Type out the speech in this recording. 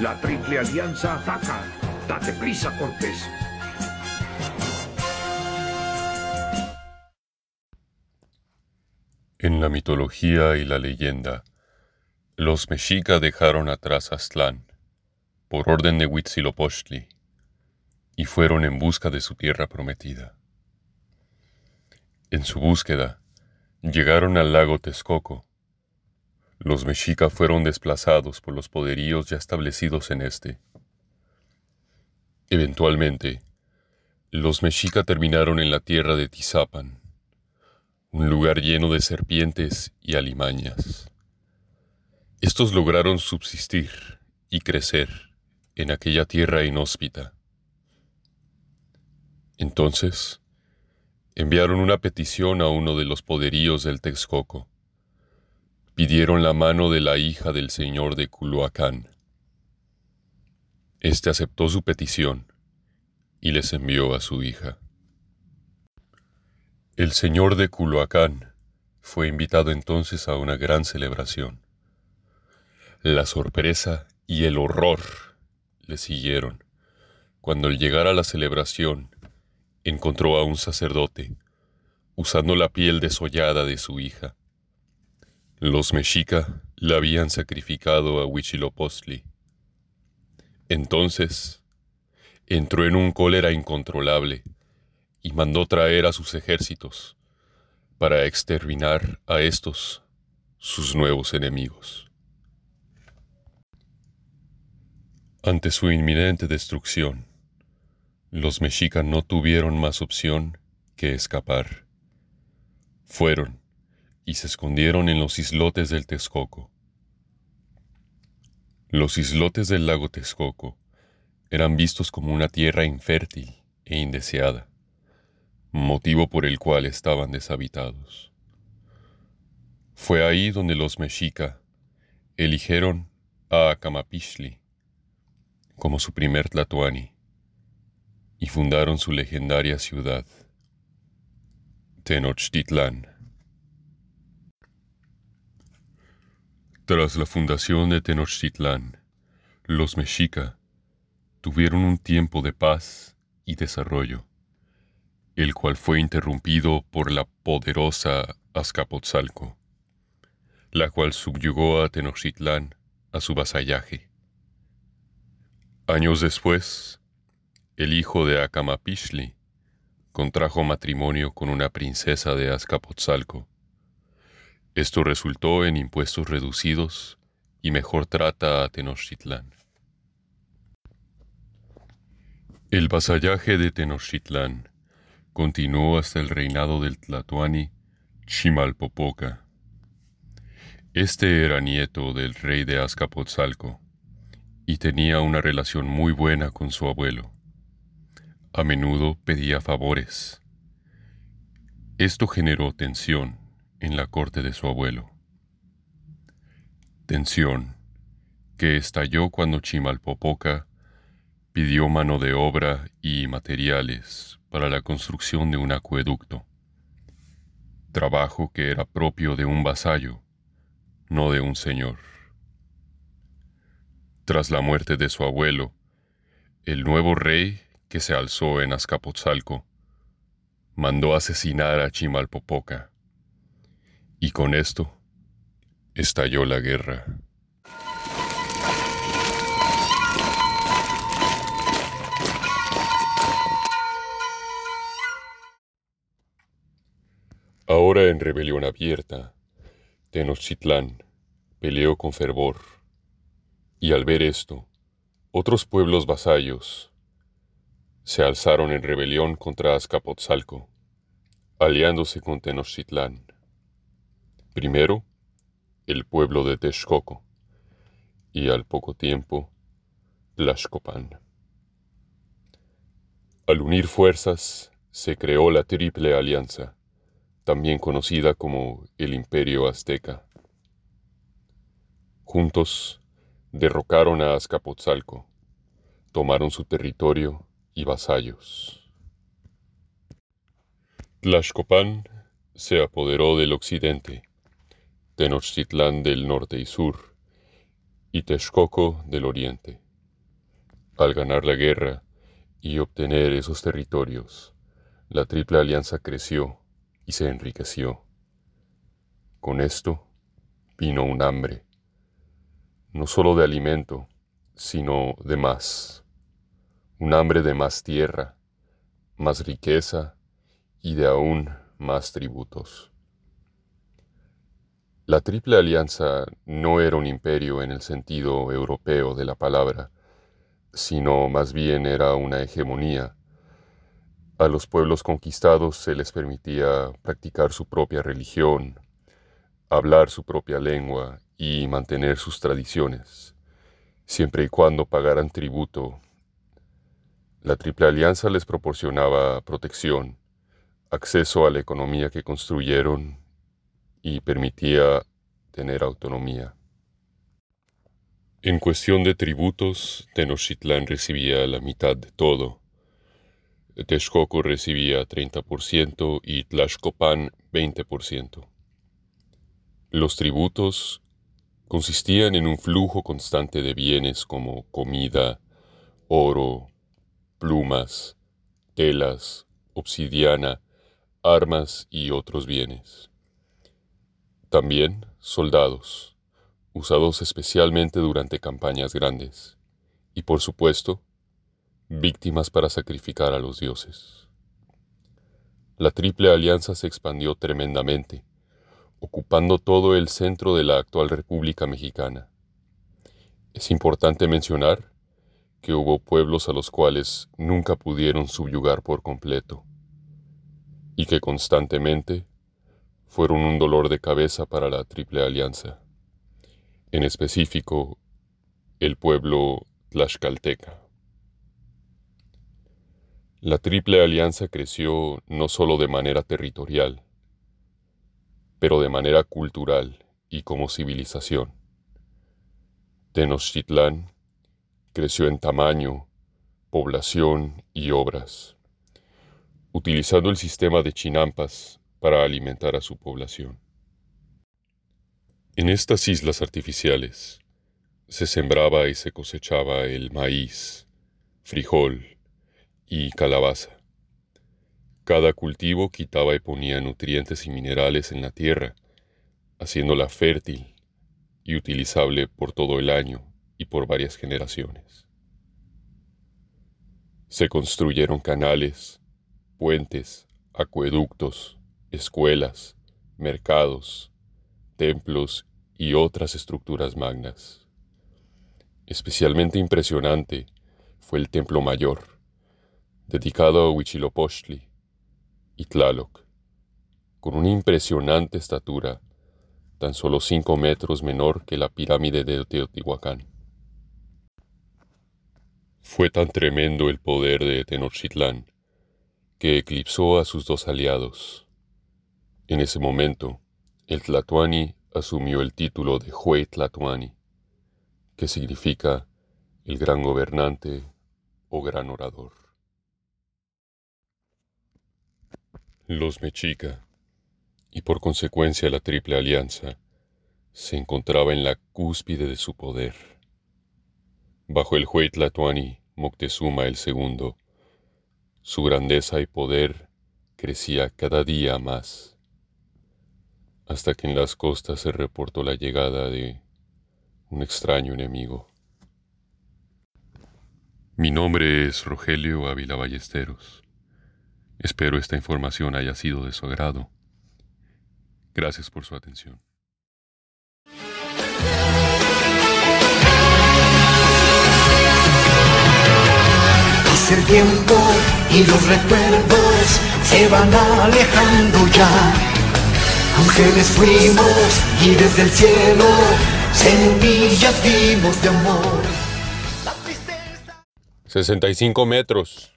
La Triple Alianza Ataca. Date prisa, Cortés. En la mitología y la leyenda, los mexica dejaron atrás Aztlán por orden de Huitzilopochtli y fueron en busca de su tierra prometida. En su búsqueda, llegaron al lago Texcoco. Los mexica fueron desplazados por los poderíos ya establecidos en este. Eventualmente, los mexica terminaron en la tierra de Tizapan, un lugar lleno de serpientes y alimañas. Estos lograron subsistir y crecer en aquella tierra inhóspita. Entonces, enviaron una petición a uno de los poderíos del Texcoco. Pidieron la mano de la hija del señor de Culhuacán. Este aceptó su petición y les envió a su hija. El señor de Culhuacán fue invitado entonces a una gran celebración. La sorpresa y el horror le siguieron cuando al llegar a la celebración encontró a un sacerdote usando la piel desollada de su hija. Los mexica la habían sacrificado a Huitzilopochtli. Entonces entró en un cólera incontrolable y mandó traer a sus ejércitos para exterminar a estos sus nuevos enemigos. Ante su inminente destrucción, los mexicas no tuvieron más opción que escapar. Fueron y se escondieron en los islotes del Texcoco. Los islotes del lago Texcoco eran vistos como una tierra infértil e indeseada, motivo por el cual estaban deshabitados. Fue ahí donde los mexica eligieron a Acamapixli como su primer Tlatoani y fundaron su legendaria ciudad, Tenochtitlán. Tras la fundación de Tenochtitlán, los mexica tuvieron un tiempo de paz y desarrollo, el cual fue interrumpido por la poderosa Azcapotzalco, la cual subyugó a Tenochtitlán a su vasallaje. Años después, el hijo de Acamapixli, contrajo matrimonio con una princesa de Azcapotzalco. Esto resultó en impuestos reducidos y mejor trata a Tenochtitlán. El vasallaje de Tenochtitlán continuó hasta el reinado del Tlatoani Chimalpopoca. Este era nieto del rey de Azcapotzalco y tenía una relación muy buena con su abuelo. A menudo pedía favores. Esto generó tensión en la corte de su abuelo. Tensión que estalló cuando Chimalpopoca pidió mano de obra y materiales para la construcción de un acueducto, trabajo que era propio de un vasallo, no de un señor. Tras la muerte de su abuelo, el nuevo rey que se alzó en Azcapotzalco, mandó asesinar a Chimalpopoca. Y con esto estalló la guerra. Ahora en rebelión abierta, Tenochtitlán peleó con fervor, y al ver esto, otros pueblos vasallos se alzaron en rebelión contra Azcapotzalco, aliándose con Tenochtitlán. Primero, el pueblo de Texcoco, y al poco tiempo, Tlaxcopan. Al unir fuerzas, se creó la Triple Alianza, también conocida como el Imperio Azteca. Juntos, derrocaron a Azcapotzalco, tomaron su territorio y vasallos. Tlaxcopan se apoderó del occidente, Tenochtitlán del norte y sur, y Texcoco del Oriente. Al ganar la guerra y obtener esos territorios, la Triple Alianza creció y se enriqueció. Con esto vino un hambre, no solo de alimento, sino de más. Un hambre de más tierra, más riqueza y de aún más tributos. La Triple Alianza no era un imperio en el sentido europeo de la palabra, sino más bien era una hegemonía. A los pueblos conquistados se les permitía practicar su propia religión, hablar su propia lengua y mantener sus tradiciones, siempre y cuando pagaran tributo. La Triple Alianza les proporcionaba protección, acceso a la economía que construyeron y permitía tener autonomía. En cuestión de tributos, Tenochtitlán recibía la mitad de todo. Texcoco recibía 30% y Tlaxcopan 20%. Los tributos consistían en un flujo constante de bienes como comida, oro, plumas, telas, obsidiana, armas y otros bienes. También soldados, usados especialmente durante campañas grandes, y por supuesto, víctimas para sacrificar a los dioses. La Triple Alianza se expandió tremendamente, ocupando todo el centro de la actual República Mexicana. Es importante mencionar que hubo pueblos a los cuales nunca pudieron subyugar por completo, y que constantemente fueron un dolor de cabeza para la Triple Alianza, en específico el pueblo tlaxcalteca. La Triple Alianza creció no solo de manera territorial, pero de manera cultural y como civilización. Tenochtitlán creció en tamaño, población y obras, utilizando el sistema de chinampas para alimentar a su población. En estas islas artificiales se sembraba y se cosechaba el maíz, frijol y calabaza. Cada cultivo quitaba y ponía nutrientes y minerales en la tierra, haciéndola fértil y utilizable por todo el año y por varias generaciones. Se construyeron canales, puentes, acueductos, escuelas, mercados, templos y otras estructuras magnas. Especialmente impresionante fue el templo mayor, dedicado a Huitzilopochtli y Tlaloc, con una impresionante estatura, tan solo cinco metros menor que la pirámide de Teotihuacán. Fue tan tremendo el poder de Tenochtitlán que eclipsó a sus dos aliados, en ese momento, el Tlatuani asumió el título de Hue Tlatuani, que significa el gran gobernante o gran orador. Los Mexica, y por consecuencia la Triple Alianza, se encontraba en la cúspide de su poder. Bajo el Hue Tlatuani Moctezuma II, su grandeza y poder crecía cada día más hasta que en las costas se reportó la llegada de un extraño enemigo. Mi nombre es Rogelio Ávila Ballesteros. Espero esta información haya sido de su agrado. Gracias por su atención. Pasa el tiempo y los recuerdos se van alejando ya Ángeles fuimos y desde el cielo semillas vimos de amor. 65 metros.